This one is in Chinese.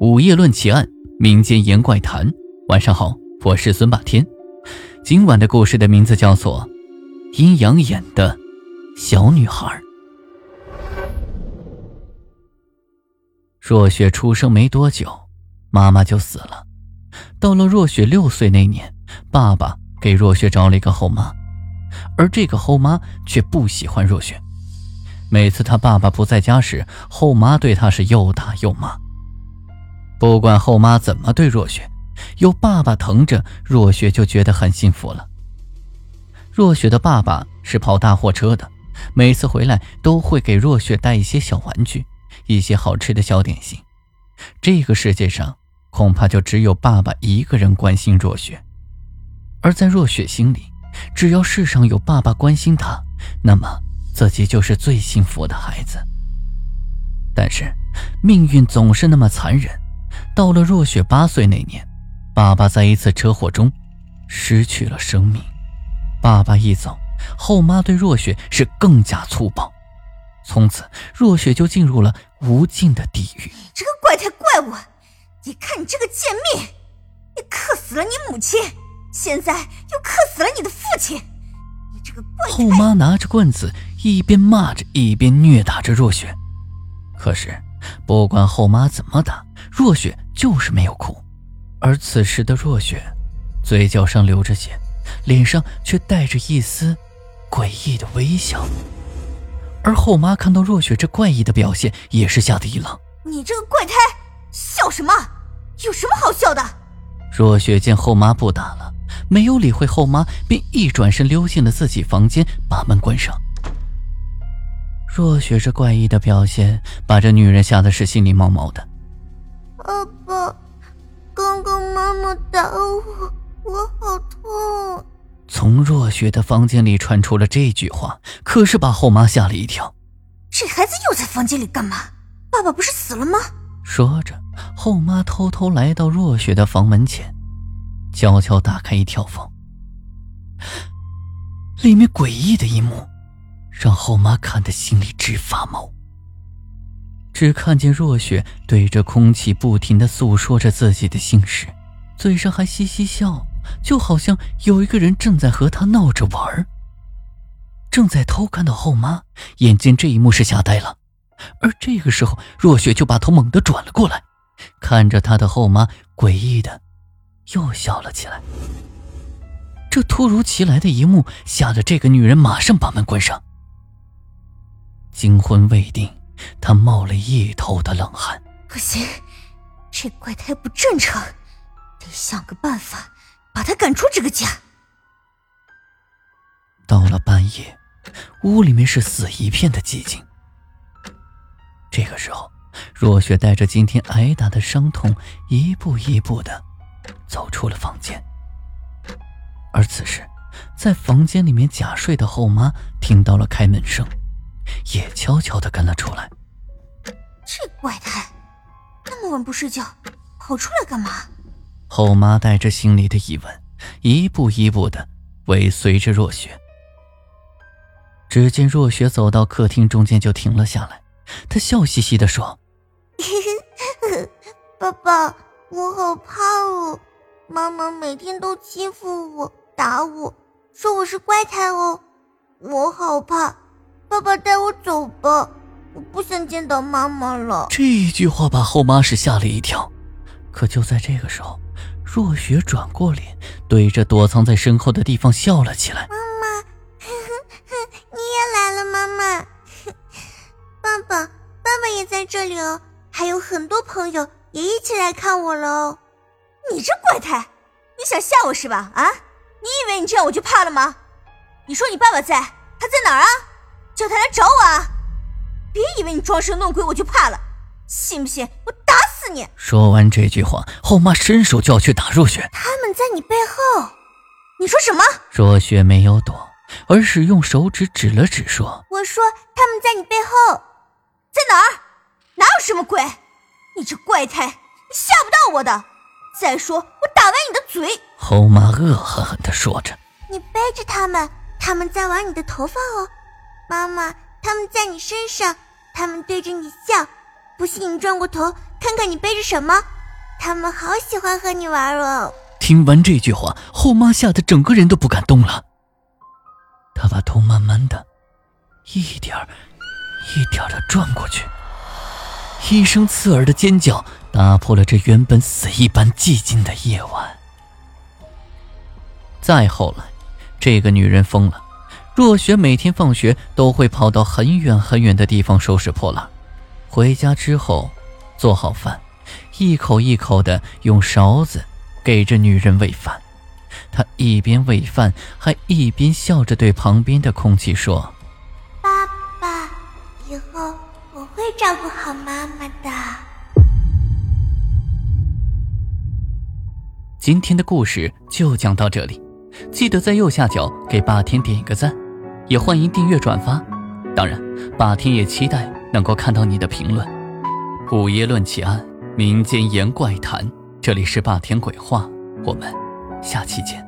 午夜论奇案，民间言怪谈。晚上好，我是孙霸天。今晚的故事的名字叫做《阴阳眼的小女孩》。若雪出生没多久，妈妈就死了。到了若雪六岁那年，爸爸给若雪找了一个后妈，而这个后妈却不喜欢若雪。每次他爸爸不在家时，后妈对他是又打又骂。不管后妈怎么对若雪，有爸爸疼着，若雪就觉得很幸福了。若雪的爸爸是跑大货车的，每次回来都会给若雪带一些小玩具，一些好吃的小点心。这个世界上恐怕就只有爸爸一个人关心若雪，而在若雪心里，只要世上有爸爸关心她，那么自己就是最幸福的孩子。但是命运总是那么残忍。到了若雪八岁那年，爸爸在一次车祸中失去了生命。爸爸一走，后妈对若雪是更加粗暴。从此，若雪就进入了无尽的地狱。你这个怪胎怪物！你看你这个贱命！你克死了你母亲，现在又克死了你的父亲！你这个怪……后妈拿着棍子，一边骂着，一边虐打着若雪。可是，不管后妈怎么打，若雪就是没有哭，而此时的若雪，嘴角上流着血，脸上却带着一丝诡异的微笑。而后妈看到若雪这怪异的表现，也是吓得一愣：“你这个怪胎，笑什么？有什么好笑的？”若雪见后妈不打了，没有理会后妈，便一转身溜进了自己房间，把门关上。若雪这怪异的表现，把这女人吓得是心里毛毛的。爸爸，刚刚妈妈打我，我好痛。从若雪的房间里传出了这句话，可是把后妈吓了一跳。这孩子又在房间里干嘛？爸爸不是死了吗？说着，后妈偷偷来到若雪的房门前，悄悄打开一条缝，里面诡异的一幕。让后妈看得心里直发毛。只看见若雪对着空气不停的诉说着自己的心事，嘴上还嘻嘻笑，就好像有一个人正在和她闹着玩儿正在偷看的后妈眼见这一幕是吓呆了，而这个时候，若雪就把头猛地转了过来，看着她的后妈，诡异的又笑了起来。这突如其来的一幕吓得这个女人马上把门关上。惊魂未定，她冒了一头的冷汗。不行，这怪胎不正常，得想个办法把他赶出这个家。到了半夜，屋里面是死一片的寂静。这个时候，若雪带着今天挨打的伤痛，一步一步的走出了房间。而此时，在房间里面假睡的后妈听到了开门声。也悄悄的跟了出来。这怪胎，那么晚不睡觉，跑出来干嘛？后妈带着心里的疑问，一步一步的尾随着若雪。只见若雪走到客厅中间就停了下来，她笑嘻嘻的说：“爸爸，我好怕哦，妈妈每天都欺负我，打我，说我是怪胎哦，我好怕。”爸爸带我走吧，我不想见到妈妈了。这一句话把后妈是吓了一跳，可就在这个时候，若雪转过脸，对着躲藏在身后的地方笑了起来。妈妈，你也来了，妈妈。爸爸，爸爸也在这里哦，还有很多朋友也一起来看我了哦。你这怪胎，你想吓我是吧？啊，你以为你这样我就怕了吗？你说你爸爸在，他在哪儿啊？叫他来找我啊！别以为你装神弄鬼我就怕了，信不信我死你！说完这句话，后妈伸手就要去打若雪。他们在你背后，你说什么？若雪没有躲，而是用手指指了指，说：“我说他们在你背后，在哪儿？哪有什么鬼？你这怪胎，你吓不到我的。再说我打完你的嘴。”后妈恶狠狠地说着：“你背着他们，他们在玩你的头发哦。”妈妈，他们在你身上，他们对着你笑，不信你转过头看看你背着什么。他们好喜欢和你玩哦。听完这句话，后妈吓得整个人都不敢动了。她把头慢慢的，一点儿一点儿的转过去。一声刺耳的尖叫打破了这原本死一般寂静的夜晚。再后来，这个女人疯了。若雪每天放学都会跑到很远很远的地方收拾破烂，回家之后做好饭，一口一口的用勺子给这女人喂饭。他一边喂饭，还一边笑着对旁边的空气说：“爸爸，以后我会照顾好妈妈的。”今天的故事就讲到这里，记得在右下角给霸天点一个赞。也欢迎订阅转发，当然，霸天也期待能够看到你的评论。午夜论奇案，民间言怪谈，这里是霸天鬼话，我们下期见。